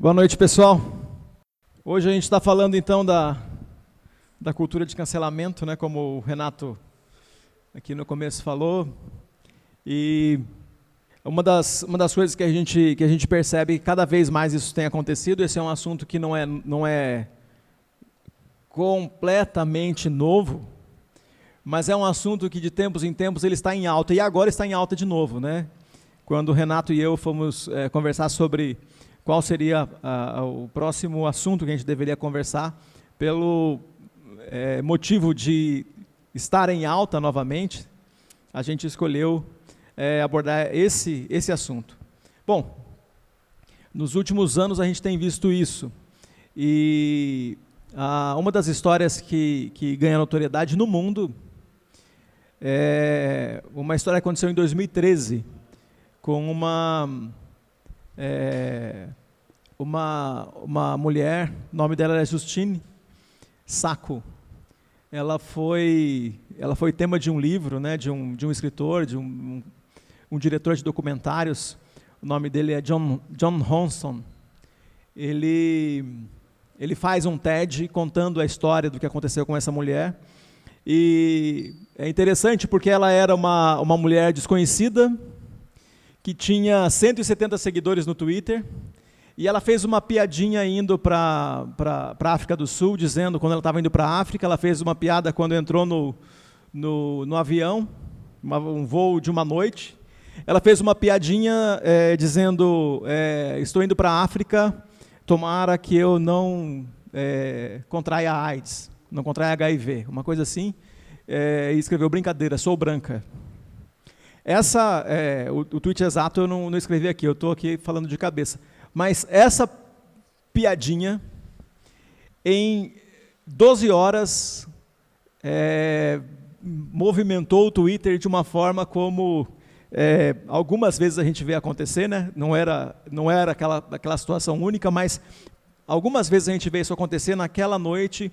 Boa noite, pessoal. Hoje a gente está falando então da, da cultura de cancelamento, né, como o Renato aqui no começo falou. E uma das, uma das coisas que a, gente, que a gente percebe que cada vez mais isso tem acontecido, esse é um assunto que não é, não é completamente novo, mas é um assunto que de tempos em tempos ele está em alta, e agora está em alta de novo. Né? Quando o Renato e eu fomos é, conversar sobre qual seria o próximo assunto que a gente deveria conversar, pelo é, motivo de estar em alta novamente, a gente escolheu é, abordar esse, esse assunto. Bom, nos últimos anos a gente tem visto isso, e uma das histórias que, que ganha notoriedade no mundo é uma história que aconteceu em 2013, com uma é, uma, uma mulher, o nome dela era Justine Saco. Ela foi, ela foi tema de um livro, né, de, um, de um escritor, de um, um, um diretor de documentários. O nome dele é John, John Honson. Ele, ele faz um TED contando a história do que aconteceu com essa mulher. E é interessante porque ela era uma, uma mulher desconhecida, que tinha 170 seguidores no Twitter, e ela fez uma piadinha indo para a África do Sul, dizendo, quando ela estava indo para a África, ela fez uma piada quando entrou no, no, no avião, uma, um voo de uma noite. Ela fez uma piadinha é, dizendo, é, estou indo para a África, tomara que eu não é, contraia AIDS, não contraia HIV, uma coisa assim. É, e escreveu brincadeira, sou branca. Essa, é, o, o tweet exato eu não, não escrevi aqui, eu estou aqui falando de cabeça. Mas essa piadinha, em 12 horas, é, movimentou o Twitter de uma forma como é, algumas vezes a gente vê acontecer, né? não era, não era aquela, aquela situação única, mas algumas vezes a gente vê isso acontecer naquela noite,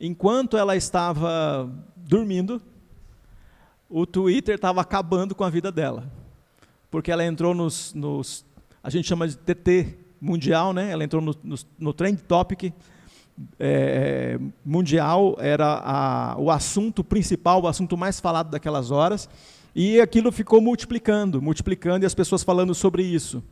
enquanto ela estava dormindo, o Twitter estava acabando com a vida dela. Porque ela entrou nos, nos a gente chama de TT mundial, né? Ela entrou no, no, no Trend Topic é, mundial, era a, o assunto principal, o assunto mais falado daquelas horas, e aquilo ficou multiplicando, multiplicando, e as pessoas falando sobre isso.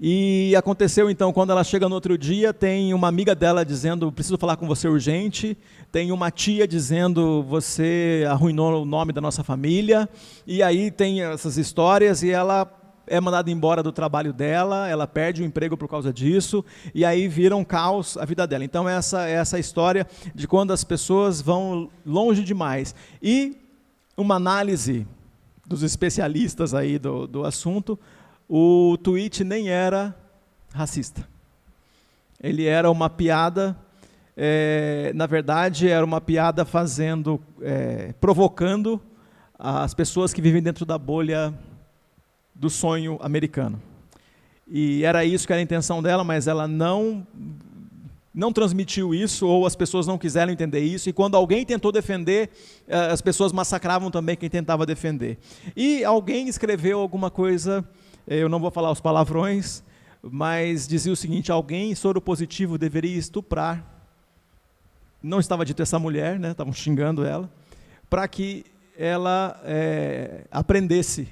E aconteceu então, quando ela chega no outro dia, tem uma amiga dela dizendo: preciso falar com você urgente. Tem uma tia dizendo: você arruinou o nome da nossa família. E aí tem essas histórias, e ela é mandada embora do trabalho dela, ela perde o emprego por causa disso, e aí vira um caos a vida dela. Então, essa é essa história de quando as pessoas vão longe demais. E uma análise dos especialistas aí do, do assunto, o tweet nem era racista. Ele era uma piada, é, na verdade, era uma piada fazendo, é, provocando as pessoas que vivem dentro da bolha do sonho americano. E era isso que era a intenção dela, mas ela não não transmitiu isso ou as pessoas não quiseram entender isso e quando alguém tentou defender, eh, as pessoas massacravam também quem tentava defender. E alguém escreveu alguma coisa, eh, eu não vou falar os palavrões, mas dizia o seguinte: alguém soro positivo deveria estuprar. Não estava dito essa mulher, né? Estavam xingando ela, para que ela é, aprendesse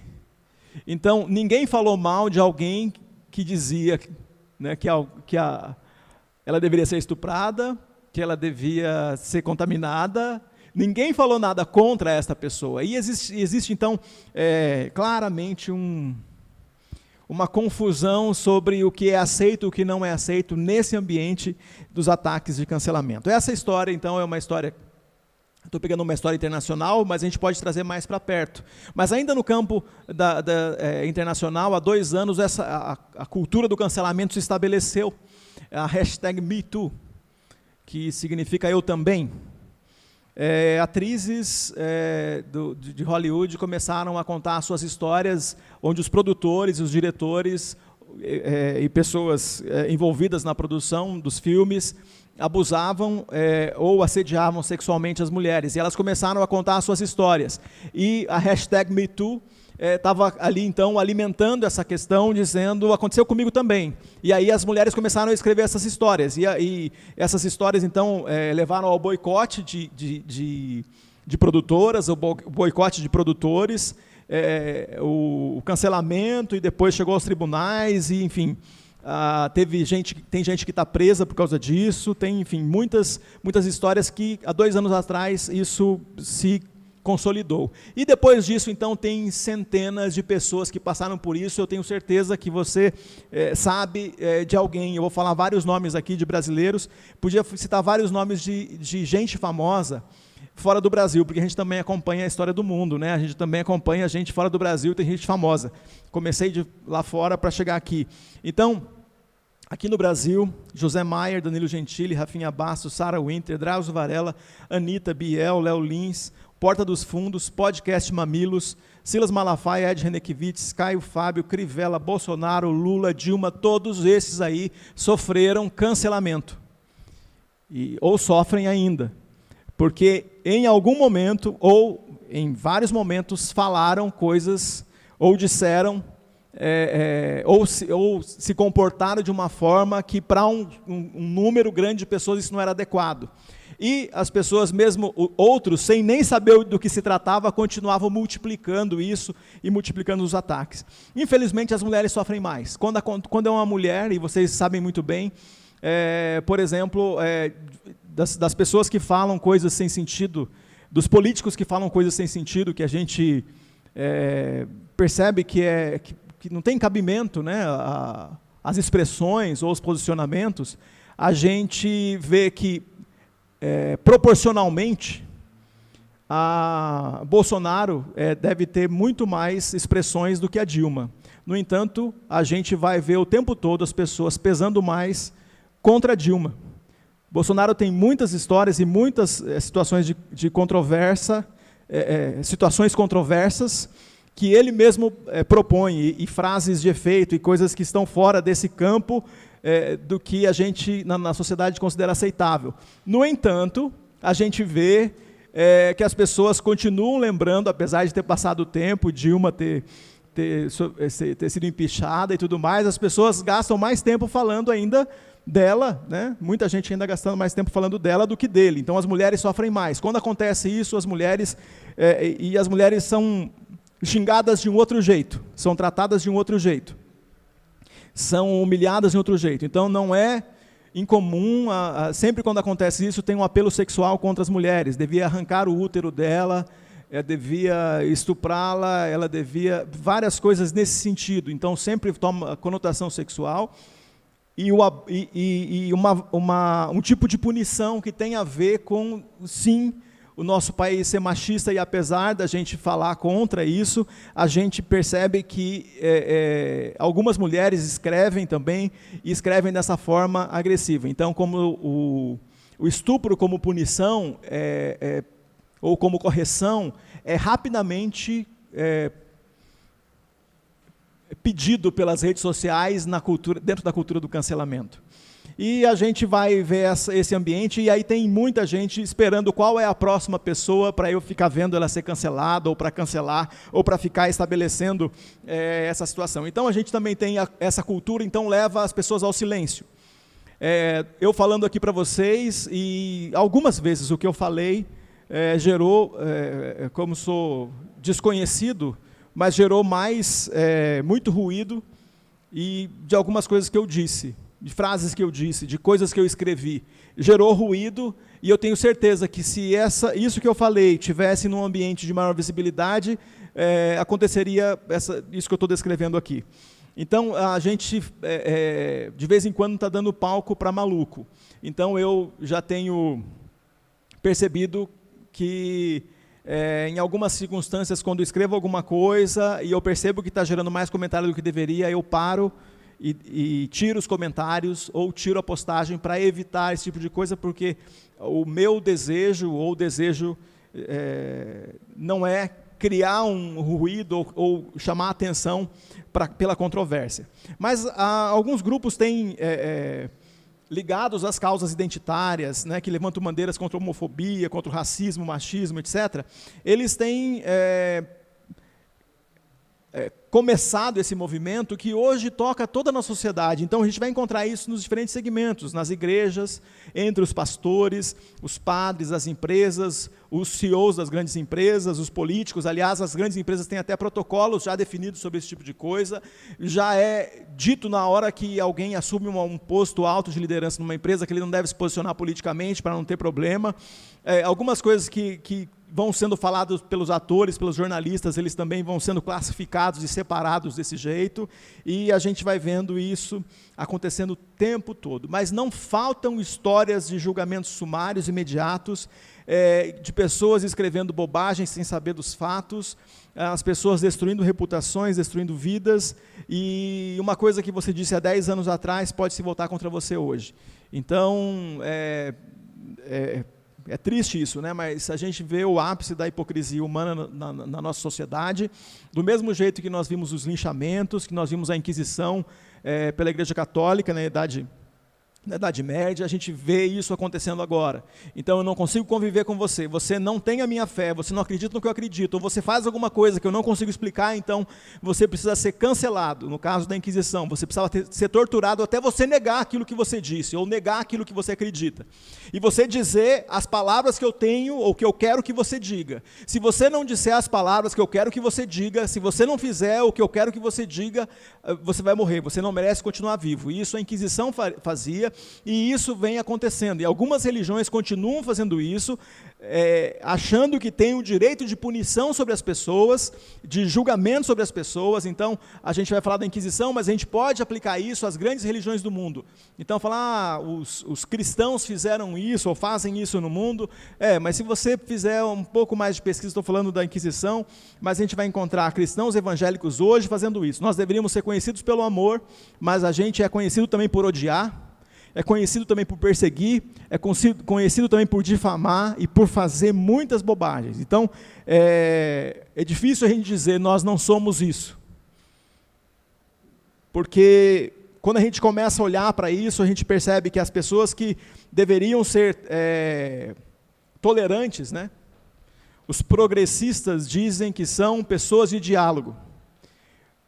então, ninguém falou mal de alguém que dizia né, que, a, que a, ela deveria ser estuprada, que ela devia ser contaminada. Ninguém falou nada contra esta pessoa. E existe, existe então, é, claramente um, uma confusão sobre o que é aceito e o que não é aceito nesse ambiente dos ataques de cancelamento. Essa história, então, é uma história Estou pegando uma história internacional, mas a gente pode trazer mais para perto. Mas ainda no campo da, da, é, internacional, há dois anos, essa, a, a, cultura do cancelamento se estabeleceu. A hashtag MeToo, que significa eu também. É, atrizes é, do, de Hollywood começaram a contar suas histórias, onde os produtores, os diretores é, e pessoas é, envolvidas na produção dos filmes abusavam é, ou assediavam sexualmente as mulheres. E elas começaram a contar suas histórias. E a hashtag MeToo estava é, ali então alimentando essa questão, dizendo aconteceu comigo também. E aí as mulheres começaram a escrever essas histórias. E, e essas histórias então é, levaram ao boicote de, de, de, de produtoras, o boicote de produtores, é, o, o, cancelamento e depois chegou aos tribunais e enfim. Ah, teve gente, tem gente que está presa por causa disso, tem, enfim, muitas, muitas histórias que há dois anos atrás isso se consolidou. E depois disso, então, tem centenas de pessoas que passaram por isso. Eu tenho certeza que você é, sabe é, de alguém. Eu vou falar vários nomes aqui de brasileiros. Podia citar vários nomes de, de gente famosa fora do Brasil, porque a gente também acompanha a história do mundo, né? A gente também acompanha a gente fora do Brasil, tem gente famosa. Comecei de lá fora para chegar aqui. Então, aqui no Brasil, José Maier, Danilo Gentili, Rafinha Bastos, Sara Winter, Drauzio Varela, Anitta, Biel, Léo Lins, Porta dos Fundos, Podcast Mamilos, Silas Malafaia, Ed Renekiewicz, Caio Fábio, Crivella, Bolsonaro, Lula, Dilma, todos esses aí sofreram cancelamento. E, ou sofrem ainda. Porque em algum momento, ou em vários momentos, falaram coisas, ou disseram, é, é, ou, se, ou, se, comportaram de uma forma que para um, um, um número grande de pessoas isso não era adequado. E as pessoas, mesmo outros, sem nem saber do que se tratava, continuavam multiplicando isso e multiplicando os ataques. Infelizmente, as mulheres sofrem mais. Quando, quando é uma mulher, e vocês sabem muito bem, é, por exemplo, é, das, das, pessoas que falam coisas sem sentido, dos políticos que falam coisas sem sentido, que a gente é, percebe que, é, que, que, não tem cabimento, né, a, as expressões ou os posicionamentos, a gente vê que é, proporcionalmente, a Bolsonaro é, deve ter muito mais expressões do que a Dilma. No entanto, a gente vai ver o tempo todo as pessoas pesando mais contra a Dilma. Bolsonaro tem muitas histórias e muitas é, situações de, de controvérsia, é, é, situações controversas que ele mesmo é, propõe e, e, frases de efeito e coisas que estão fora desse campo é, do que a gente, na, na, sociedade, considera aceitável. No entanto, a gente vê é, que as pessoas continuam lembrando, apesar de ter passado o tempo, Dilma ter, ter, ter sido empichada e tudo mais, as pessoas gastam mais tempo falando ainda dela, né? muita gente ainda gastando mais tempo falando dela do que dele. Então as mulheres sofrem mais. Quando acontece isso, as mulheres é, e as mulheres são xingadas de um outro jeito, são tratadas de um outro jeito são humilhadas de outro jeito. Então não é incomum, a, a, sempre quando acontece isso, tem um apelo sexual contra as mulheres. Devia arrancar o útero dela, é, devia estuprá-la, ela devia. várias coisas nesse sentido. Então sempre toma conotação sexual. E, o, e, e uma, uma, um tipo de punição que tem a ver com, sim, o nosso país ser machista e apesar da gente falar contra isso, a gente percebe que é, é, algumas mulheres escrevem também e escrevem dessa forma agressiva. Então, como o, o estupro como punição é, é ou como correção é rapidamente é, pedido pelas redes sociais na cultura, dentro da cultura do cancelamento. E a gente vai ver essa, esse ambiente, e aí tem muita gente esperando qual é a próxima pessoa para eu ficar vendo ela ser cancelada, ou para cancelar, ou para ficar estabelecendo é, essa situação. Então a gente também tem a, essa cultura, então leva as pessoas ao silêncio. É, eu falando aqui para vocês, e algumas vezes o que eu falei é, gerou, como sou desconhecido, mas gerou mais, muito ruído, e de algumas coisas que eu disse de frases que eu disse, de coisas que eu escrevi, gerou ruído, e eu tenho certeza que se essa, isso que eu falei tivesse num ambiente de maior visibilidade, é, aconteceria essa, isso que eu estou descrevendo aqui. Então, a gente, é, é, de vez em quando, está dando palco para maluco. Então, eu já tenho percebido que, é, em algumas circunstâncias, quando escrevo alguma coisa e eu percebo que está gerando mais comentário do que deveria, eu paro e, e tiro os comentários ou tiro a postagem para evitar esse tipo de coisa, porque o meu desejo ou desejo é, não é criar um ruído ou, ou chamar atenção pra, pela controvérsia. Mas há, alguns grupos têm é, é, ligados às causas identitárias, né, que levantam bandeiras contra a homofobia, contra o racismo, machismo, etc. Eles têm começado esse movimento que hoje toca toda a nossa sociedade. Então a gente vai encontrar isso nos diferentes segmentos, nas igrejas, entre os pastores, os padres, as empresas, os CEOs das grandes empresas, os políticos. Aliás, as grandes empresas têm até protocolos já definidos sobre esse tipo de coisa. Já é dito na hora que alguém assume um posto alto de liderança numa empresa que ele não deve se posicionar politicamente para não ter problema. É, algumas coisas que, que vão sendo falados pelos atores, pelos jornalistas, eles também vão sendo classificados e separados desse jeito, e a gente vai vendo isso acontecendo o tempo todo. Mas não faltam histórias de julgamentos sumários imediatos, é, de pessoas escrevendo bobagens sem saber dos fatos, as pessoas destruindo reputações, destruindo vidas, e uma coisa que você disse há 10 anos atrás pode se voltar contra você hoje. Então, é, é, é triste isso, né? mas a gente vê o ápice da hipocrisia humana na, na, na, nossa sociedade, do mesmo jeito que nós vimos os linchamentos, que nós vimos a Inquisição é, pela Igreja Católica na Idade na Idade Média, a gente vê isso acontecendo agora. Então eu não consigo conviver com você. Você não tem a minha fé, você não acredita no que eu acredito, ou você faz alguma coisa que eu não consigo explicar, então você precisa ser cancelado. No caso da Inquisição, você precisava ter, ser torturado até você negar aquilo que você disse, ou negar aquilo que você acredita. E você dizer as palavras que eu tenho, ou que eu quero que você diga. Se você não disser as palavras que eu quero que você diga, se você não fizer o que eu quero que você diga, eh, você vai morrer, você não merece continuar vivo. E isso a Inquisição fazia e isso vem acontecendo. E algumas religiões continuam fazendo isso, é, achando que tem o direito de punição sobre as pessoas, de julgamento sobre as pessoas. Então, a gente vai falar da Inquisição, mas a gente pode aplicar isso às grandes religiões do mundo. Então, falar, ah, os, os cristãos fizeram isso ou fazem isso no mundo. É, mas se você fizer um pouco mais de pesquisa, estou falando da Inquisição, mas a gente vai encontrar cristãos evangélicos hoje fazendo isso. Nós deveríamos ser conhecidos pelo amor, mas a gente é conhecido também por odiar é conhecido também por perseguir, é conhecido também por difamar e por fazer muitas bobagens. Então, é, é difícil a gente dizer nós não somos isso. Porque quando a gente começa a olhar para isso, a gente percebe que as pessoas que deveriam ser é, tolerantes, né? os progressistas dizem que são pessoas de diálogo,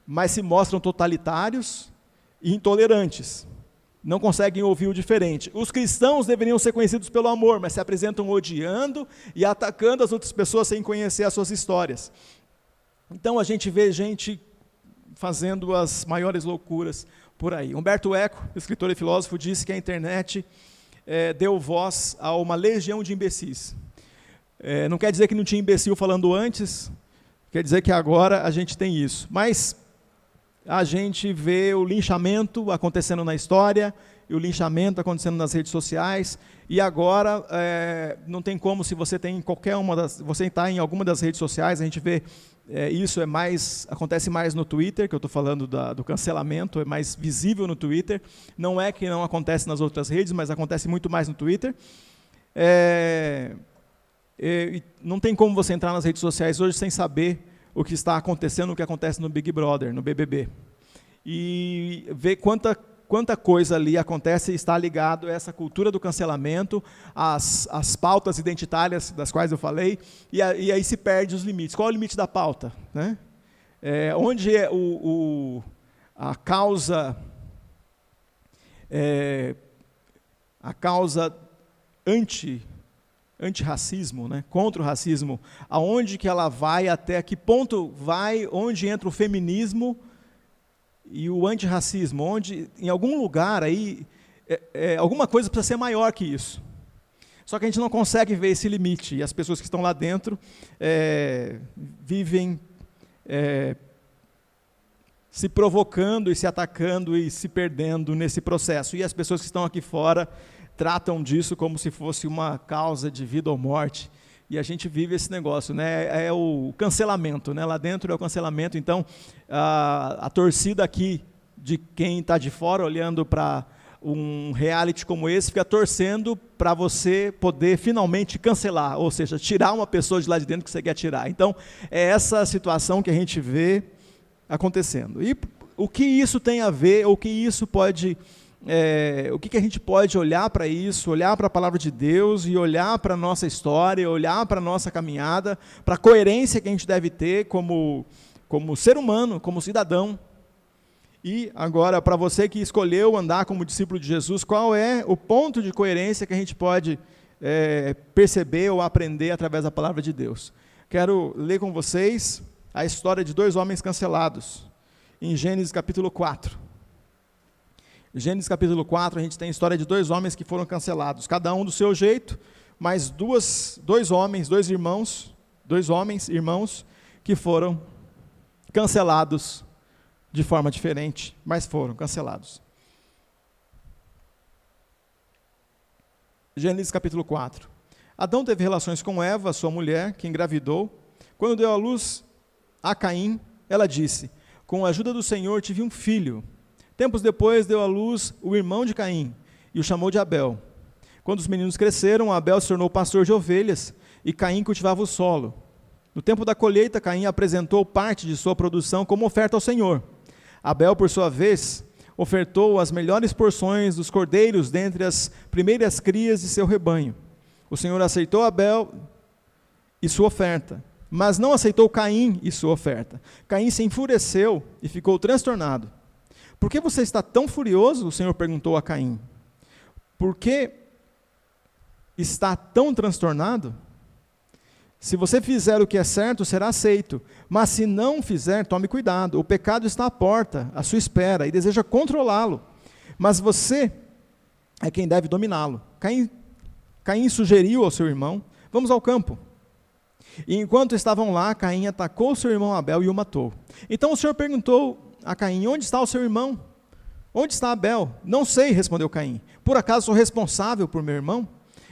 mas se mostram totalitários e intolerantes não conseguem ouvir o diferente. Os cristãos deveriam ser conhecidos pelo amor, mas se apresentam odiando e atacando as outras pessoas sem conhecer as suas histórias. Então a gente vê gente fazendo as maiores loucuras por aí. Humberto Eco, escritor e filósofo, disse que a internet é, deu voz a uma legião de imbecis. É, não quer dizer que não tinha imbecil falando antes, quer dizer que agora a gente tem isso. Mas a gente vê o linchamento acontecendo na história, e o linchamento acontecendo nas redes sociais, e agora é, não tem como, se você tem qualquer uma das, você está em alguma das redes sociais, a gente vê é, isso é mais acontece mais no Twitter, que eu estou falando da, do cancelamento, é mais visível no Twitter. Não é que não acontece nas outras redes, mas acontece muito mais no Twitter. É, é não tem como você entrar nas redes sociais hoje sem saber o que está acontecendo, o que acontece no Big Brother, no BBB. E ver quanta, quanta coisa ali acontece e está ligado a essa cultura do cancelamento, as, as pautas identitárias das quais eu falei, e, a, e aí se perde os limites. Qual é o limite da pauta? Né? É, onde é o, o, a causa é, a causa anti antirracismo, né, contra o racismo, aonde que ela vai, até que ponto vai, onde entra o feminismo e o antirracismo, onde em algum lugar aí, é, é, alguma coisa precisa ser maior que isso. Só que a gente não consegue ver esse limite, e as pessoas que estão lá dentro é, vivem é, se provocando e se atacando e se perdendo nesse processo. E as pessoas que estão aqui fora tratam disso como se fosse uma causa de vida ou morte. E a gente vive esse negócio, né? É o cancelamento, né? Lá dentro é o cancelamento. Então, a, a torcida aqui de quem está de fora olhando para um reality como esse fica torcendo para você poder finalmente cancelar, ou seja, tirar uma pessoa de lá de dentro que você quer tirar. Então, é essa situação que a gente vê acontecendo. E o que isso tem a ver, o que isso pode é, o que, que, a gente pode olhar para isso, olhar para a palavra de Deus e olhar para a nossa história, olhar para a nossa caminhada, para a coerência que a gente deve ter como, como ser humano, como cidadão. E agora, para você que escolheu andar como discípulo de Jesus, qual é o ponto de coerência que a gente pode é, perceber ou aprender através da palavra de Deus? Quero ler com vocês a história de dois homens cancelados, em Gênesis capítulo 4. Gênesis capítulo 4, a gente tem a história de dois homens que foram cancelados, cada um do seu jeito, mas duas, dois homens, dois irmãos, dois homens, irmãos, que foram cancelados de forma diferente, mas foram cancelados. Gênesis capítulo 4. Adão teve relações com Eva, sua mulher, que engravidou. Quando deu à luz a Caim, ela disse: Com a ajuda do Senhor tive um filho. Tempos depois deu à luz o irmão de Caim e o chamou de Abel. Quando os meninos cresceram, Abel se tornou pastor de ovelhas e Caim cultivava o solo. No tempo da colheita, Caim apresentou parte de sua produção como oferta ao Senhor. Abel, por sua vez, ofertou as melhores porções dos cordeiros dentre as primeiras crias de seu rebanho. O Senhor aceitou Abel e sua oferta, mas não aceitou Caim e sua oferta. Caim se enfureceu e ficou transtornado. Por que você está tão furioso? O Senhor perguntou a Caim. Por que está tão transtornado? Se você fizer o que é certo, será aceito. Mas se não fizer, tome cuidado. O pecado está à porta, à sua espera, e deseja controlá-lo. Mas você é quem deve dominá-lo. Caim, Caim sugeriu ao seu irmão: Vamos ao campo. E enquanto estavam lá, Caim atacou seu irmão Abel e o matou. Então o Senhor perguntou a Caim: Onde está o seu irmão? Onde está Abel? Não sei, respondeu Caim. Por acaso sou responsável por meu irmão?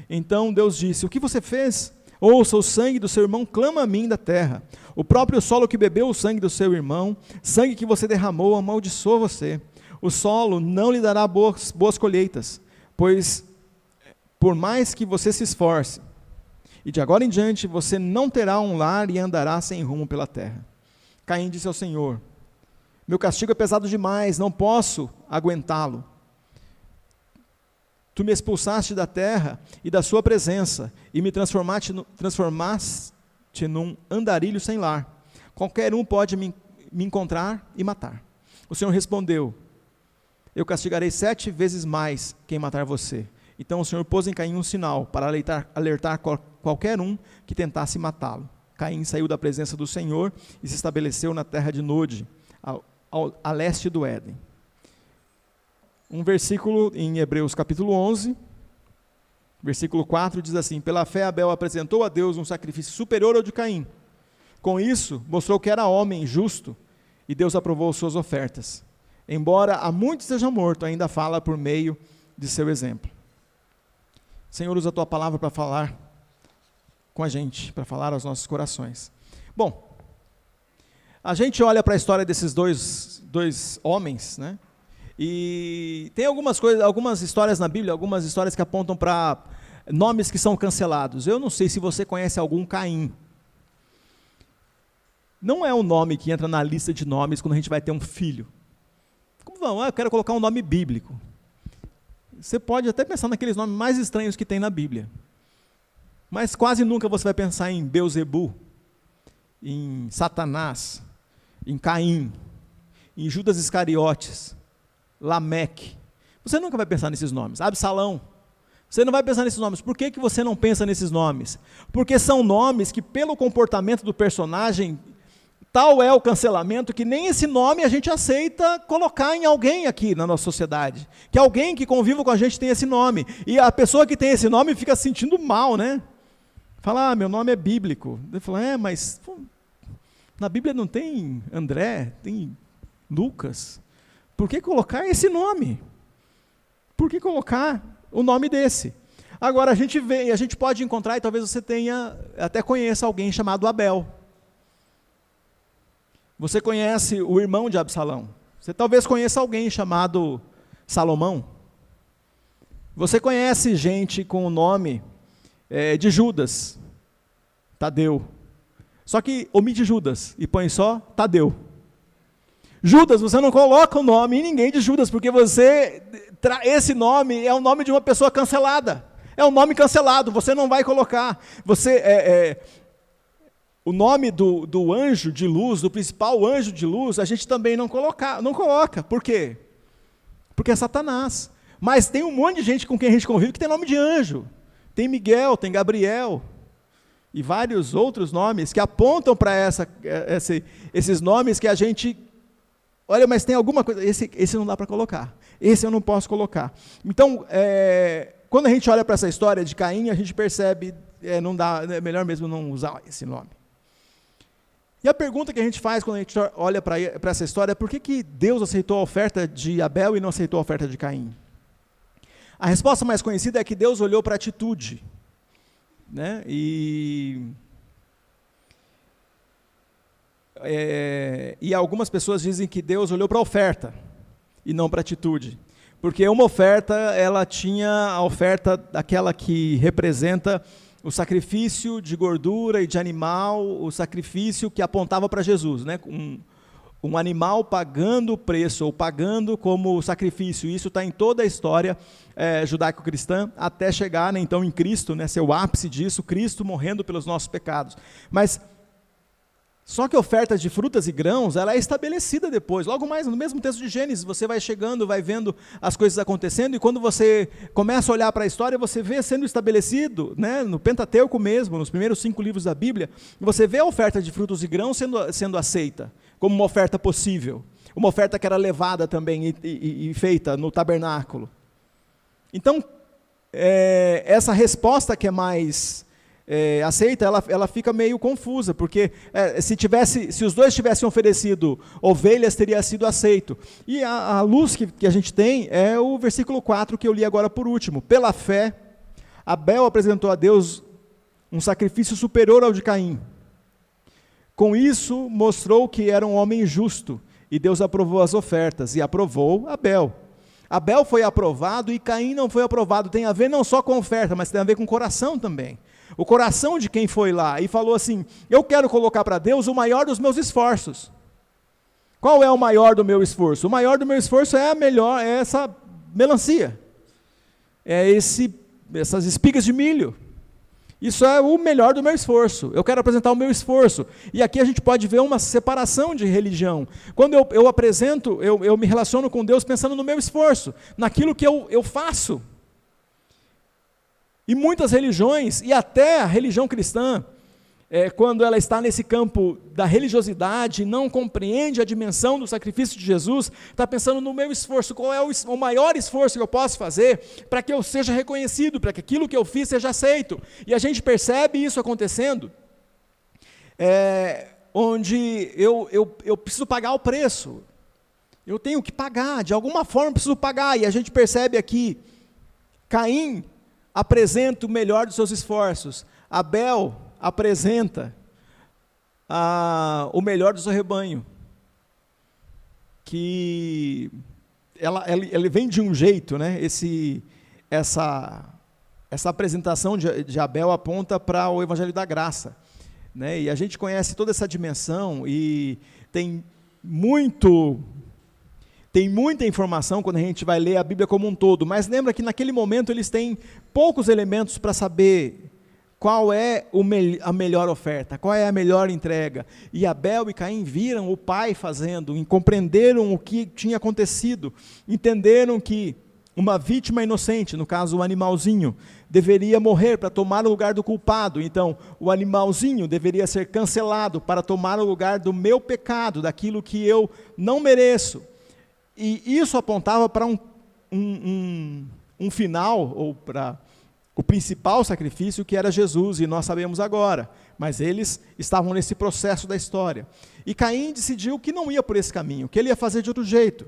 Então Deus disse: O que você fez? Ouça, o sangue do seu irmão clama a mim da terra. O próprio solo que bebeu o sangue do seu irmão, sangue que você derramou, amaldiçoa você. O solo não lhe dará boas, boas colheitas, pois por mais que você se esforce, e de agora em diante você não terá um lar e andará sem rumo pela terra. Caim disse ao Senhor: Meu castigo é pesado demais, não posso aguentá-lo. Tu me expulsaste da terra e da sua presença, e me transformaste, transformaste num andarilho sem lar. Qualquer um pode me, me encontrar e matar. O Senhor respondeu: Eu castigarei sete vezes mais quem matar você. Então o Senhor pôs em Caim um sinal para alertar, alertar qualquer um que tentasse matá-lo. Caim saiu da presença do Senhor e se estabeleceu na terra de Nod, ao, a leste do Éden um versículo em Hebreus capítulo 11, versículo 4 diz assim: Pela fé Abel apresentou a Deus um sacrifício superior ao de Caim. Com isso, mostrou que era homem justo e Deus aprovou suas ofertas. Embora há muito seja morto, ainda fala por meio de seu exemplo. Senhor, usa a tua palavra para falar com a gente, para falar aos nossos corações. Bom, a gente olha para a história desses dois, dois homens, né? E tem algumas coisas, algumas histórias na Bíblia, algumas histórias que apontam para nomes que são cancelados. Eu não sei se você conhece algum Caim. Não é o nome que entra na lista de nomes quando a gente vai ter um filho. Como vão? Ah, eu quero colocar um nome bíblico. Você pode até pensar naqueles nomes mais estranhos que tem na Bíblia. Mas quase nunca você vai pensar em Beuzebu, em Satanás, em Caim, em Judas Iscariotes. Lameque. Você nunca vai pensar nesses nomes. Absalão. Você não vai pensar nesses nomes. Por que, que você não pensa nesses nomes? Porque são nomes que, pelo comportamento do personagem, tal é o cancelamento que nem esse nome a gente aceita colocar em alguém aqui na nossa sociedade. Que alguém que conviva com a gente tem esse nome. E a pessoa que tem esse nome fica se sentindo mal, né? Fala, ah, meu nome é bíblico. Ele fala, é, mas na Bíblia não tem André, tem Lucas. Por que colocar esse nome? Por que colocar o nome desse? Agora a gente vê, a gente pode encontrar e talvez você tenha até conheça alguém chamado Abel. Você conhece o irmão de Absalão? Você talvez conheça alguém chamado Salomão? Você conhece gente com o nome é, de Judas, Tadeu. Só que omite Judas e põe só Tadeu. Judas, você não coloca o nome em ninguém de Judas, porque você esse nome é o nome de uma pessoa cancelada. É um nome cancelado, você não vai colocar. Você é, é, o nome do, do anjo de luz, do principal anjo de luz, a gente também não, coloca, não coloca. Por quê? Porque é Satanás. Mas tem um monte de gente com quem a gente convive que tem nome de anjo. Tem Miguel, tem Gabriel, e vários outros nomes que apontam para esse, esses nomes que a gente. Olha, mas tem alguma coisa. Esse, esse não dá para colocar. Esse eu não posso colocar. Então, é, quando a gente olha para essa história de Caim, a gente percebe, é, não dá, é melhor mesmo não usar esse nome. E a pergunta que a gente faz quando a gente olha para essa história é por que, que Deus aceitou a oferta de Abel e não aceitou a oferta de Caim? A resposta mais conhecida é que Deus olhou para a atitude. Né? E, é, e algumas pessoas dizem que Deus olhou para a oferta e não para a atitude. Porque uma oferta, ela tinha a oferta daquela que representa o sacrifício de gordura e de animal, o sacrifício que apontava para Jesus, né? Um, um animal pagando o preço, ou pagando como sacrifício. Isso está em toda a história é, judaico-cristã, até chegar né, então em Cristo, né, ser o ápice disso, Cristo morrendo pelos nossos pecados. Mas só que a oferta de frutas e grãos, ela é estabelecida depois. Logo mais, no mesmo texto de Gênesis, você vai chegando, vai vendo as coisas acontecendo, e quando você começa a olhar para a história, você vê sendo estabelecido, né, no Pentateuco mesmo, nos primeiros cinco livros da Bíblia, você vê a oferta de frutos e grãos sendo, sendo aceita como uma oferta possível. Uma oferta que era levada também e, e, e feita no tabernáculo. Então, é, essa resposta que é mais é, aceita, ela, ela fica meio confusa, porque é, se, tivesse, se os dois tivessem oferecido ovelhas, teria sido aceito. E a, a luz que, que a gente tem é o versículo 4 que eu li agora por último. Pela fé, Abel apresentou a Deus um sacrifício superior ao de Caim. Com isso, mostrou que era um homem justo, e Deus aprovou as ofertas, e aprovou Abel. Abel foi aprovado e Caim não foi aprovado. Tem a ver não só com oferta, mas tem a ver com coração também. O coração de quem foi lá e falou assim: Eu quero colocar para Deus o maior dos meus esforços. Qual é o maior do meu esforço? O maior do meu esforço é a melhor, é essa melancia. É esse, essas espigas de milho. Isso é o melhor do meu esforço. Eu quero apresentar o meu esforço. E aqui a gente pode ver uma separação de religião. Quando eu, eu apresento, eu, eu me relaciono com Deus pensando no meu esforço, naquilo que eu, eu faço. E muitas religiões, e até a religião cristã, é, quando ela está nesse campo da religiosidade, não compreende a dimensão do sacrifício de Jesus, está pensando no meu esforço, qual é o, o maior esforço que eu posso fazer para que eu seja reconhecido, para que aquilo que eu fiz seja aceito. E a gente percebe isso acontecendo, é, onde eu, eu, eu preciso pagar o preço, eu tenho que pagar, de alguma forma preciso pagar, e a gente percebe aqui, Caim apresenta o melhor dos seus esforços, Abel apresenta a, o melhor do seu rebanho. Que ela, ela, ele vem de um jeito, né? Esse, essa, essa apresentação de, de Abel aponta para o Evangelho da Graça. Né? E a gente conhece toda essa dimensão e tem muito tem muita informação quando a gente vai ler a Bíblia como um todo, mas lembra que naquele momento eles têm poucos elementos para saber qual é a melhor oferta, qual é a melhor entrega. E Abel e Caim viram o pai fazendo, compreenderam o que tinha acontecido, entenderam que uma vítima inocente, no caso o animalzinho, deveria morrer para tomar o lugar do culpado. Então, o animalzinho deveria ser cancelado para tomar o lugar do meu pecado, daquilo que eu não mereço. E isso apontava para um, um, um, um final, ou para o principal sacrifício que era Jesus, e nós sabemos agora, mas eles estavam nesse processo da história. E Caim decidiu que não ia por esse caminho, que ele ia fazer de outro jeito.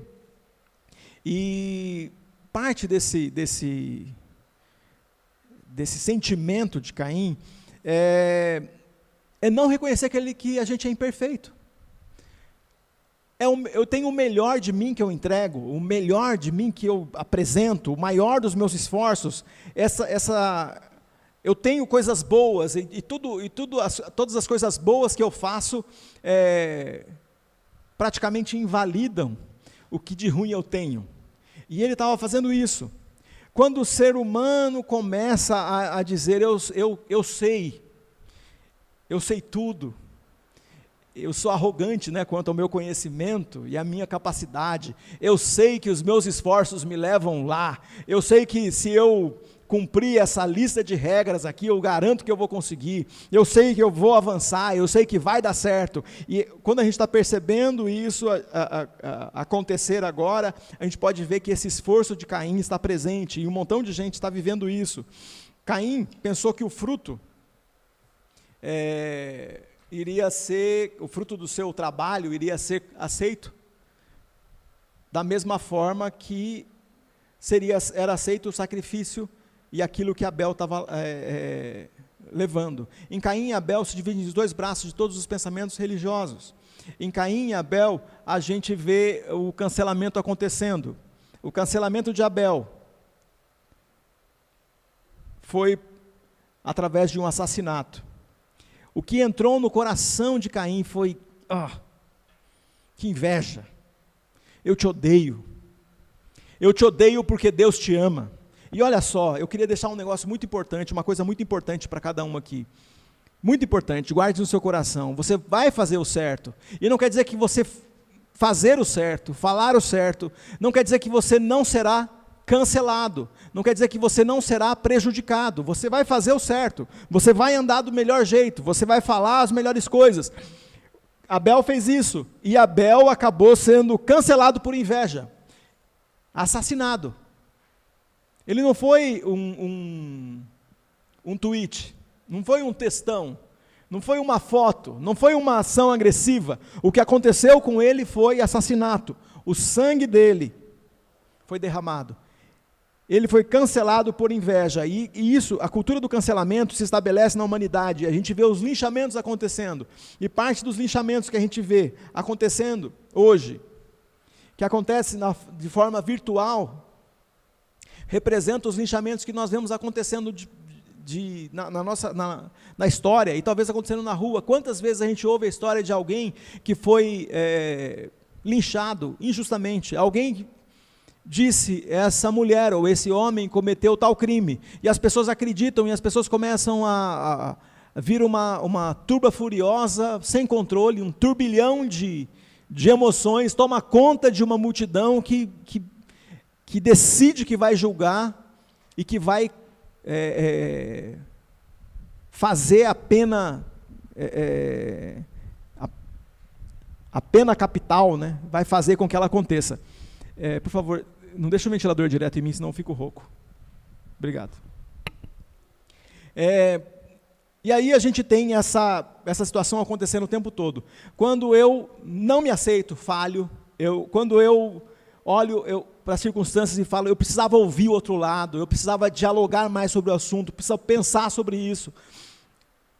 E parte desse, desse, desse sentimento de Caim é, é não reconhecer aquele que a gente é imperfeito é o, eu tenho o melhor de mim que eu entrego, o melhor de mim que eu apresento, o maior dos meus esforços. Essa, essa, eu tenho coisas boas e, e tudo, e tudo as, todas as coisas boas que eu faço é, praticamente invalidam o que de ruim eu tenho. E ele estava fazendo isso. Quando o ser humano começa a, a dizer eu, eu, eu sei, eu sei tudo, eu sou arrogante né, quanto ao meu conhecimento e à minha capacidade. Eu sei que os meus esforços me levam lá. Eu sei que se eu cumprir essa lista de regras aqui, eu garanto que eu vou conseguir. Eu sei que eu vou avançar, eu sei que vai dar certo. E quando a gente está percebendo isso a, a, a, acontecer agora, a gente pode ver que esse esforço de Caim está presente e um montão de gente está vivendo isso. Caim pensou que o fruto é, iria ser, o fruto do seu trabalho iria ser aceito da mesma forma que seria, era aceito o sacrifício e aquilo que Abel estava é, é, levando. Em Caim e Abel se dividem os dois braços de todos os pensamentos religiosos. Em Caim e Abel, a gente vê o cancelamento acontecendo. O cancelamento de Abel foi através de um assassinato. O que entrou no coração de Caim foi: ah, que inveja, eu te odeio. Eu te odeio porque Deus te ama. E olha só, eu queria deixar um negócio muito importante, uma coisa muito importante para cada um aqui. Muito importante, guarde no seu coração. Você vai fazer o certo. E não quer dizer que você fazer o certo, falar o certo, não quer dizer que você não será cancelado. Não quer dizer que você não será prejudicado. Você vai fazer o certo. Você vai andar do melhor jeito. Você vai falar as melhores coisas. Abel fez isso. E Abel acabou sendo cancelado por inveja. Assassinado. Ele não foi um, um, um tweet, não foi um textão, não foi uma foto, não foi uma ação agressiva. O que aconteceu com ele foi assassinato. O sangue dele foi derramado. Ele foi cancelado por inveja. E, e, isso, a cultura do cancelamento se estabelece na humanidade. A gente vê os linchamentos acontecendo. E parte dos linchamentos que a gente vê acontecendo hoje, que acontece na, de forma virtual, representa os linchamentos que nós vemos acontecendo de, de, na, na, nossa, na, na, história e talvez acontecendo na rua. Quantas vezes a gente ouve a história de alguém que foi é, linchado injustamente? Alguém disse essa mulher ou esse homem cometeu tal crime e as pessoas acreditam e as pessoas começam a, a vir uma, uma turba furiosa sem controle, um turbilhão de, de emoções toma conta de uma multidão que, que que decide que vai julgar e que vai é, é, fazer a pena é, é, a, pena capital, né? Vai fazer com que ela aconteça. É, por favor, não deixe o ventilador direto em mim, senão eu fico rouco. Obrigado. É, e aí a gente tem essa, essa situação acontecendo o tempo todo. Quando eu não me aceito, falho. Eu, quando eu olho para as circunstâncias e falo, eu precisava ouvir o outro lado, eu precisava dialogar mais sobre o assunto, precisava pensar sobre isso.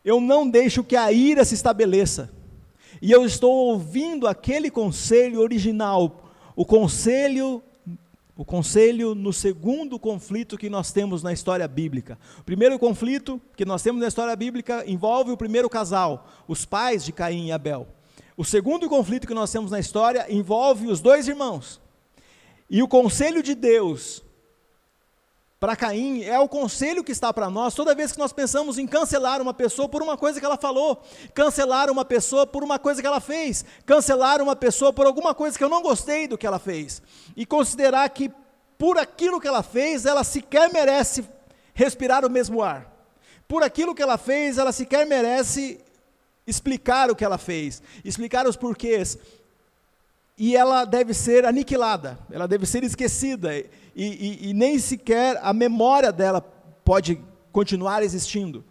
Eu não deixo que a ira se estabeleça. E eu estou ouvindo aquele conselho original, o conselho o conselho no segundo conflito que nós temos na história bíblica. O primeiro conflito que nós temos na história bíblica envolve o primeiro casal, os pais de Caim e Abel. O segundo conflito que nós temos na história envolve os dois irmãos, e o conselho de Deus para Caim é o conselho que está para nós toda vez que nós pensamos em cancelar uma pessoa por uma coisa que ela falou, cancelar uma pessoa por uma coisa que ela fez, cancelar uma pessoa por alguma coisa que eu não gostei do que ela fez, e considerar que por aquilo que ela fez, ela sequer merece respirar o mesmo ar. Por aquilo que ela fez, ela sequer merece explicar o que ela fez, explicar os porquês e ela deve ser aniquilada, ela deve ser esquecida, e, e, e, nem sequer a memória dela pode continuar existindo.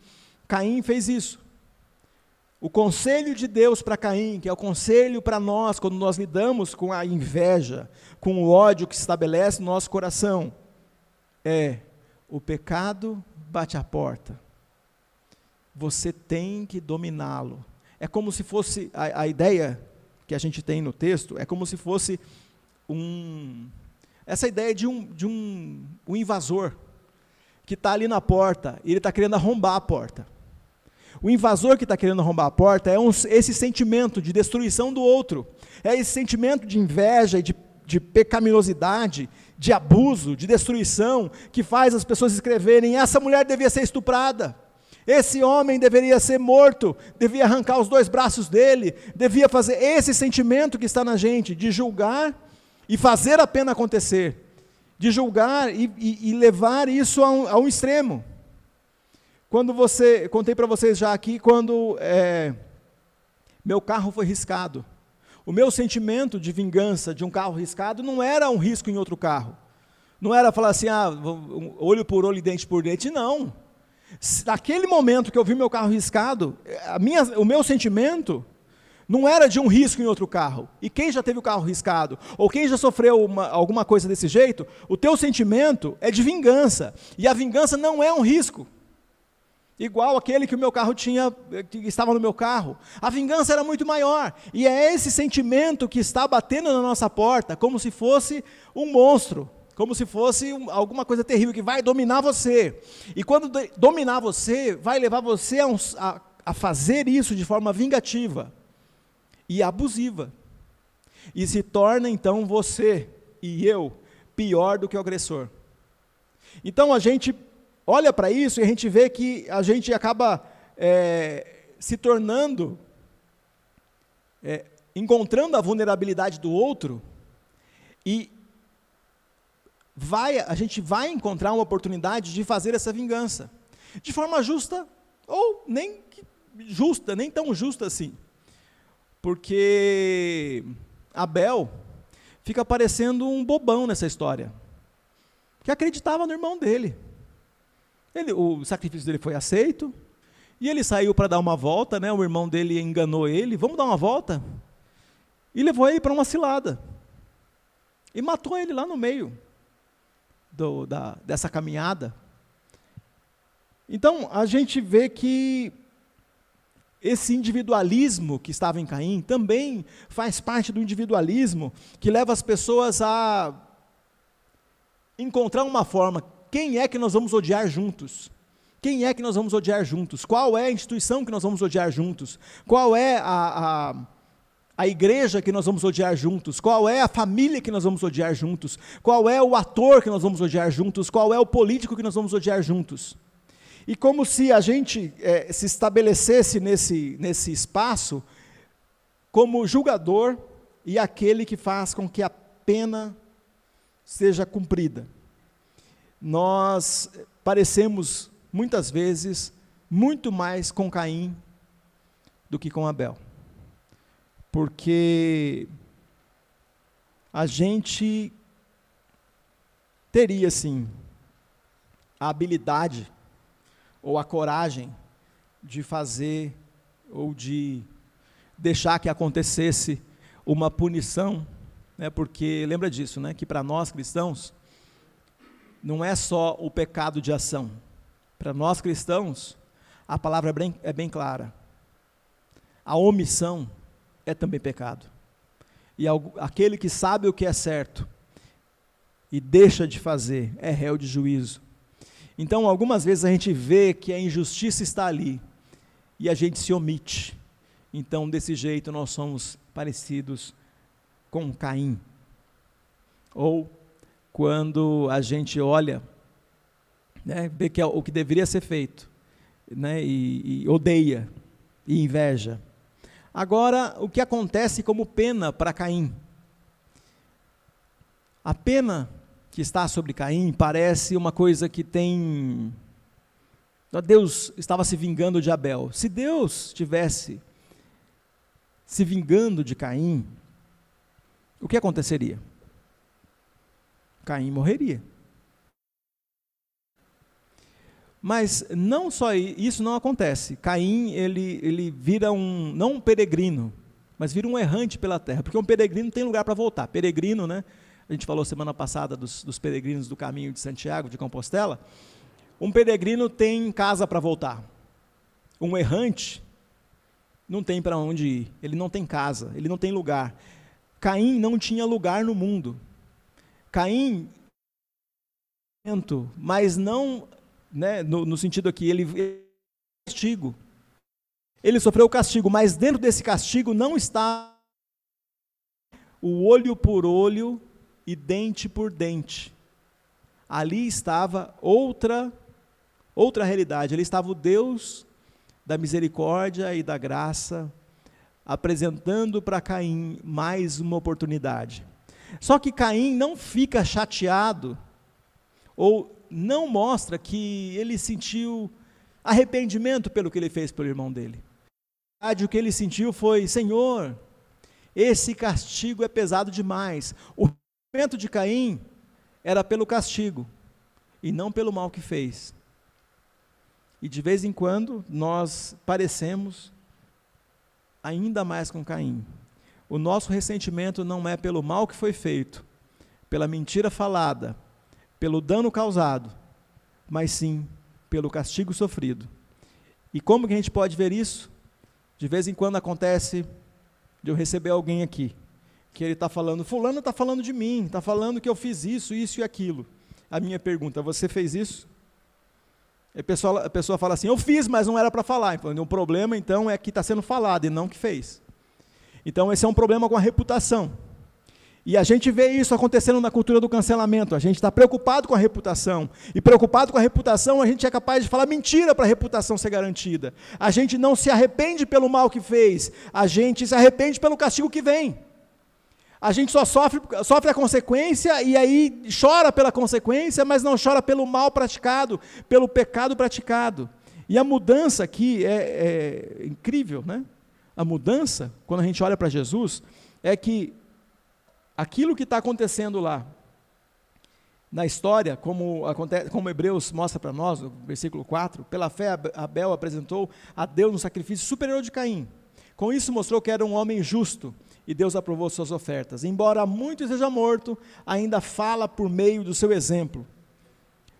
Caim fez isso. O conselho de Deus para Caim, que é o conselho para nós, quando nós lidamos com a inveja, com o ódio que se estabelece no nosso coração, é: o pecado bate à porta, você tem que dominá-lo. É como se fosse a, a ideia que a gente tem no texto é como se fosse um essa ideia de um, de um, um invasor que está ali na porta e ele está querendo arrombar a porta. O invasor que está querendo arrombar a porta é um, esse sentimento de destruição do outro, é esse sentimento de inveja e de, de pecaminosidade, de abuso, de destruição, que faz as pessoas escreverem: essa mulher devia ser estuprada, Esse homem deveria ser morto, devia arrancar os dois braços dele, devia fazer esse sentimento que está na gente, de julgar e fazer a pena acontecer, de julgar e, e, e levar isso a um, a um, extremo. Quando você, contei para vocês já aqui, quando é, meu carro foi riscado, o meu sentimento de vingança de um carro riscado não era um risco em outro carro. Não era falar assim, ah, olho por olho e dente por dente, não. Naquele momento que eu vi meu carro riscado, minha, o meu sentimento não era de um risco em outro carro. E quem já teve o carro riscado, ou quem já sofreu uma, alguma coisa desse jeito, o teu sentimento é de vingança. E a vingança não é um risco igual aquele que o meu carro tinha, que estava no meu carro. A vingança era muito maior. E é esse sentimento que está batendo na nossa porta, como se fosse um monstro, como se fosse alguma coisa terrível que vai dominar você. E quando dominar você, vai levar você a, a, a fazer isso de forma vingativa e abusiva. E se torna então você e eu pior do que o agressor. Então a gente olha para isso e a gente vê que a gente acaba é, se tornando, é, encontrando a vulnerabilidade do outro e vai, a gente vai encontrar uma oportunidade de fazer essa vingança de forma justa ou nem justa, nem tão justa assim, porque Abel fica parecendo um bobão nessa história, que acreditava no irmão dele. Ele, o sacrifício dele foi aceito, e ele saiu para dar uma volta, né? o irmão dele enganou ele, vamos dar uma volta? E levou ele para uma cilada. E matou ele lá no meio do, da, dessa caminhada. Então, a gente vê que esse individualismo que estava em Caim também faz parte do individualismo que leva as pessoas a encontrar uma forma quem é que nós vamos odiar juntos? Quem é que nós vamos odiar juntos? Qual é a instituição que nós vamos odiar juntos? Qual é a, a, a igreja que nós vamos odiar juntos? Qual é a família que nós vamos odiar juntos? Qual é o ator que nós vamos odiar juntos? Qual é o político que nós vamos odiar juntos? E como se a gente é, se estabelecesse nesse, nesse espaço como julgador e aquele que faz com que a pena seja cumprida nós parecemos muitas vezes muito mais com Caim do que com Abel. Porque a gente teria sim a habilidade ou a coragem de fazer ou de deixar que acontecesse uma punição, né? Porque lembra disso, né? Que para nós cristãos não é só o pecado de ação. Para nós cristãos, a palavra é bem, é bem clara. A omissão é também pecado. E aquele que sabe o que é certo e deixa de fazer é réu de juízo. Então, algumas vezes a gente vê que a injustiça está ali e a gente se omite. Então, desse jeito, nós somos parecidos com Caim. Ou quando a gente olha, né, vê que é o que deveria ser feito, né, e, e odeia e inveja. Agora, o que acontece como pena para Caim? A pena que está sobre Caim parece uma coisa que tem. Deus estava se vingando de Abel. Se Deus tivesse se vingando de Caim, o que aconteceria? Caim morreria. Mas não só isso não acontece. Caim ele, ele vira um não um peregrino, mas vira um errante pela terra, porque um peregrino tem lugar para voltar. Peregrino, né? A gente falou semana passada dos, dos peregrinos do caminho de Santiago, de Compostela. Um peregrino tem casa para voltar. Um errante não tem para onde ir. Ele não tem casa, ele não tem lugar. Caim não tinha lugar no mundo. Caim, mas não né, no, no sentido aqui, ele, ele castigo. Ele sofreu o castigo, mas dentro desse castigo não está o olho por olho e dente por dente. Ali estava outra outra realidade. Ali estava o Deus da misericórdia e da graça, apresentando para Caim mais uma oportunidade. Só que Caim não fica chateado ou não mostra que ele sentiu arrependimento pelo que ele fez pelo irmão dele. O que ele sentiu foi: Senhor, esse castigo é pesado demais. O arrependimento de Caim era pelo castigo e não pelo mal que fez. E de vez em quando nós parecemos ainda mais com Caim. O nosso ressentimento não é pelo mal que foi feito, pela mentira falada, pelo dano causado, mas sim pelo castigo sofrido. E como que a gente pode ver isso? De vez em quando acontece de eu receber alguém aqui, que ele está falando, fulano está falando de mim, está falando que eu fiz isso, isso e aquilo. A minha pergunta, você fez isso? A pessoa, a pessoa fala assim, eu fiz, mas não era para falar. Então, o problema, então, é que está sendo falado e não que fez. Então, esse é um problema com a reputação. E a gente vê isso acontecendo na cultura do cancelamento. A gente está preocupado com a reputação. E preocupado com a reputação, a gente é capaz de falar mentira para a reputação ser garantida. A gente não se arrepende pelo mal que fez. A gente se arrepende pelo castigo que vem. A gente só sofre, sofre a consequência e aí chora pela consequência, mas não chora pelo mal praticado, pelo pecado praticado. E a mudança aqui é, é incrível, né? A mudança, quando a gente olha para Jesus, é que aquilo que está acontecendo lá, na história, como, acontece, como Hebreus mostra para nós, no versículo 4, pela fé Abel apresentou a Deus um sacrifício superior de Caim. Com isso mostrou que era um homem justo e Deus aprovou suas ofertas. Embora muito esteja morto, ainda fala por meio do seu exemplo.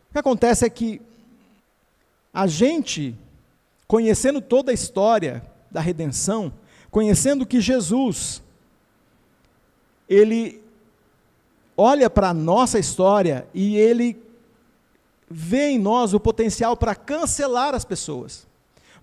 O que acontece é que a gente, conhecendo toda a história da redenção, conhecendo que Jesus, ele olha para a nossa história e ele vê em nós o potencial para cancelar as pessoas,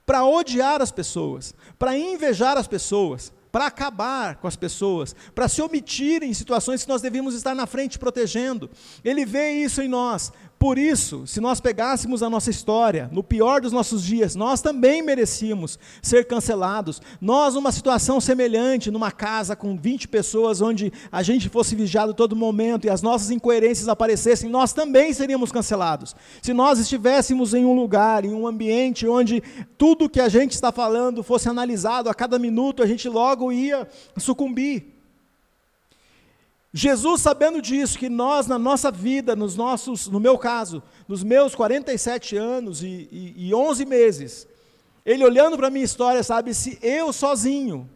para odiar as pessoas, para invejar as pessoas, para acabar com as pessoas, para se omitir em situações que nós devíamos estar na frente protegendo. Ele vê isso em nós. Por isso, se nós pegássemos a nossa história, no pior dos nossos dias, nós também merecíamos ser cancelados. Nós, numa situação semelhante, numa casa com 20 pessoas, onde a gente fosse vigiado todo momento e as nossas incoerências aparecessem, nós também seríamos cancelados. Se nós estivéssemos em um lugar, em um ambiente onde tudo que a gente está falando fosse analisado a cada minuto, a gente logo ia sucumbir. Jesus, sabendo disso, que nós, na nossa vida, nos nossos, no meu caso, nos meus 47 anos e, e, e 11 meses, ele olhando para a minha história, sabe, se eu sozinho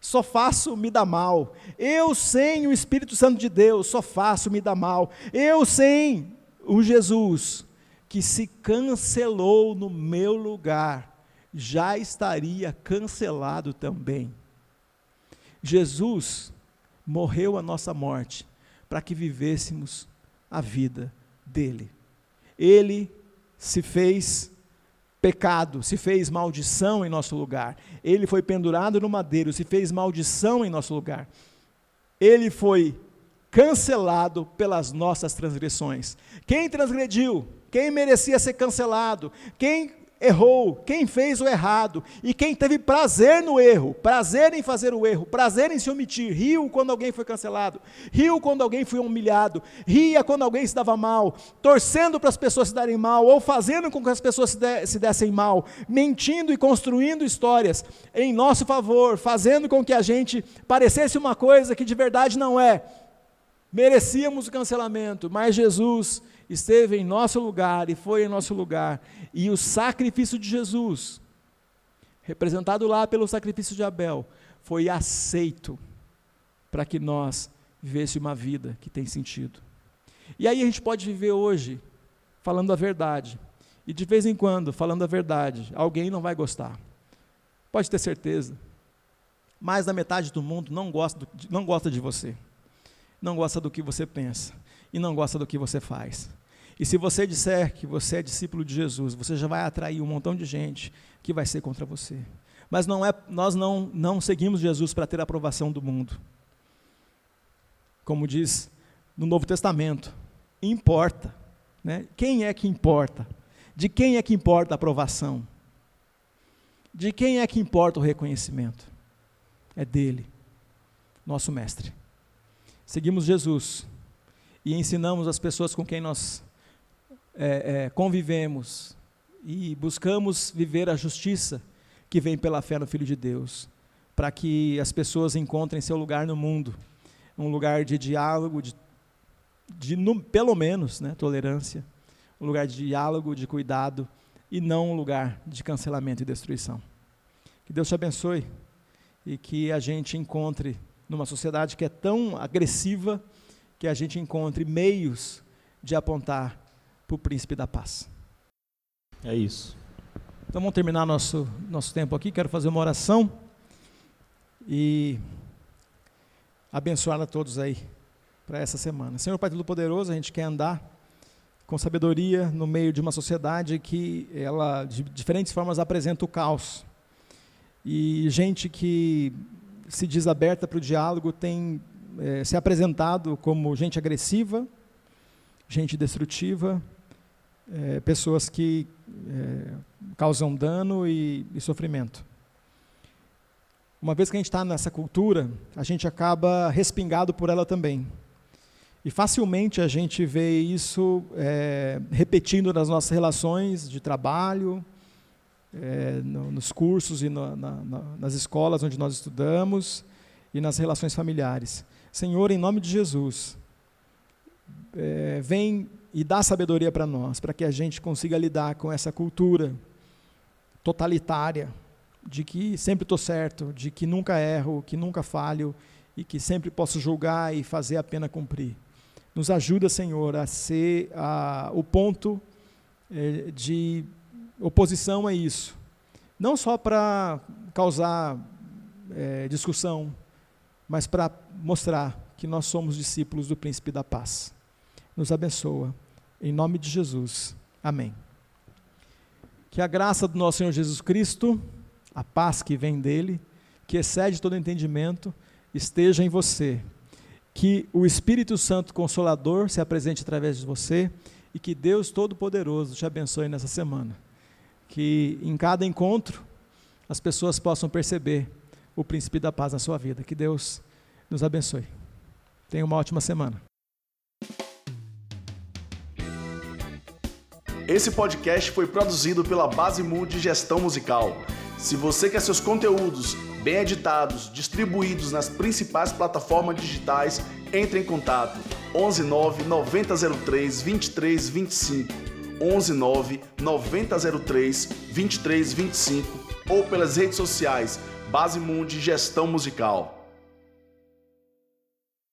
só faço me dar mal, eu sem o Espírito Santo de Deus só faço me dar mal, eu sem o Jesus que se cancelou no meu lugar, já estaria cancelado também. Jesus morreu a nossa morte para que vivêssemos a vida dele. Ele se fez pecado, se fez maldição em nosso lugar. Ele foi pendurado no madeiro, se fez maldição em nosso lugar. Ele foi cancelado pelas nossas transgressões. Quem transgrediu? Quem merecia ser cancelado? Quem errou, quem fez o errado? E quem teve prazer no erro, prazer em fazer o erro, prazer em se omitir, riu quando alguém foi cancelado, riu quando alguém foi humilhado, ria quando alguém se dava mal, torcendo para as pessoas se darem mal ou fazendo com que as pessoas se, de, se dessem mal, mentindo e construindo histórias em nosso favor, fazendo com que a gente parecesse uma coisa que de verdade não é. Merecíamos o cancelamento, mas Jesus esteve em nosso lugar e foi em nosso lugar. E o sacrifício de Jesus, representado lá pelo sacrifício de Abel, foi aceito para que nós vivêssemos uma vida que tem sentido. E aí a gente pode viver hoje falando a verdade. E de vez em quando, falando a verdade, alguém não vai gostar. Pode ter certeza. Mais da metade do mundo não gosta, do, não gosta de você. Não gosta do que você pensa e não gosta do que você faz. E se você disser que você é discípulo de Jesus, você já vai atrair um montão de gente que vai ser contra você. Mas não é, nós não, não seguimos Jesus para ter a aprovação do mundo. Como diz no Novo Testamento, importa. Né? Quem é que importa? De quem é que importa a aprovação? De quem é que importa o reconhecimento? É dele, nosso mestre. Seguimos Jesus e ensinamos as pessoas com quem nós é, é, convivemos e buscamos viver a justiça que vem pela fé no Filho de Deus, para que as pessoas encontrem seu lugar no mundo, um lugar de diálogo, de, de no, pelo menos, né, tolerância, um lugar de diálogo, de cuidado e não um lugar de cancelamento e destruição. Que Deus te abençoe e que a gente encontre numa sociedade que é tão agressiva que a gente encontre meios de apontar para o príncipe da paz. É isso. Então vamos terminar nosso, nosso tempo aqui. Quero fazer uma oração e abençoar a todos aí para essa semana. Senhor Pai Todo-Poderoso, a gente quer andar com sabedoria no meio de uma sociedade que ela de diferentes formas apresenta o caos. E gente que se diz aberta para o diálogo tem é, se apresentado como gente agressiva, gente destrutiva, é, pessoas que é, causam dano e, e, sofrimento. Uma vez que a gente está nessa cultura, a gente acaba respingado por ela também. E facilmente a gente vê isso é, repetindo nas nossas relações de trabalho, é, no, nos cursos e no, na, na, nas escolas onde nós estudamos e nas relações familiares. Senhor, em nome de Jesus, é, vem e dá sabedoria para nós, para que a gente consiga lidar com essa cultura totalitária, de que sempre estou certo, de que nunca erro, que nunca falho e que sempre posso julgar e fazer a pena cumprir. Nos ajuda, Senhor, a ser a, o ponto é, de oposição a isso. Não só para causar é, discussão, mas para mostrar que nós somos discípulos do Príncipe da Paz. Nos abençoa. Em nome de Jesus. Amém. Que a graça do nosso Senhor Jesus Cristo, a paz que vem dele, que excede todo entendimento, esteja em você. Que o Espírito Santo Consolador se apresente através de você e que Deus Todo-Poderoso te abençoe nessa semana que em cada encontro as pessoas possam perceber o príncipe da paz na sua vida. Que Deus nos abençoe. Tenha uma ótima semana. Esse podcast foi produzido pela Base Mood Gestão Musical. Se você quer seus conteúdos bem editados, distribuídos nas principais plataformas digitais, entre em contato 11 9 9003 2325 119 9003 2325 ou pelas redes sociais Base Mundi Gestão Musical.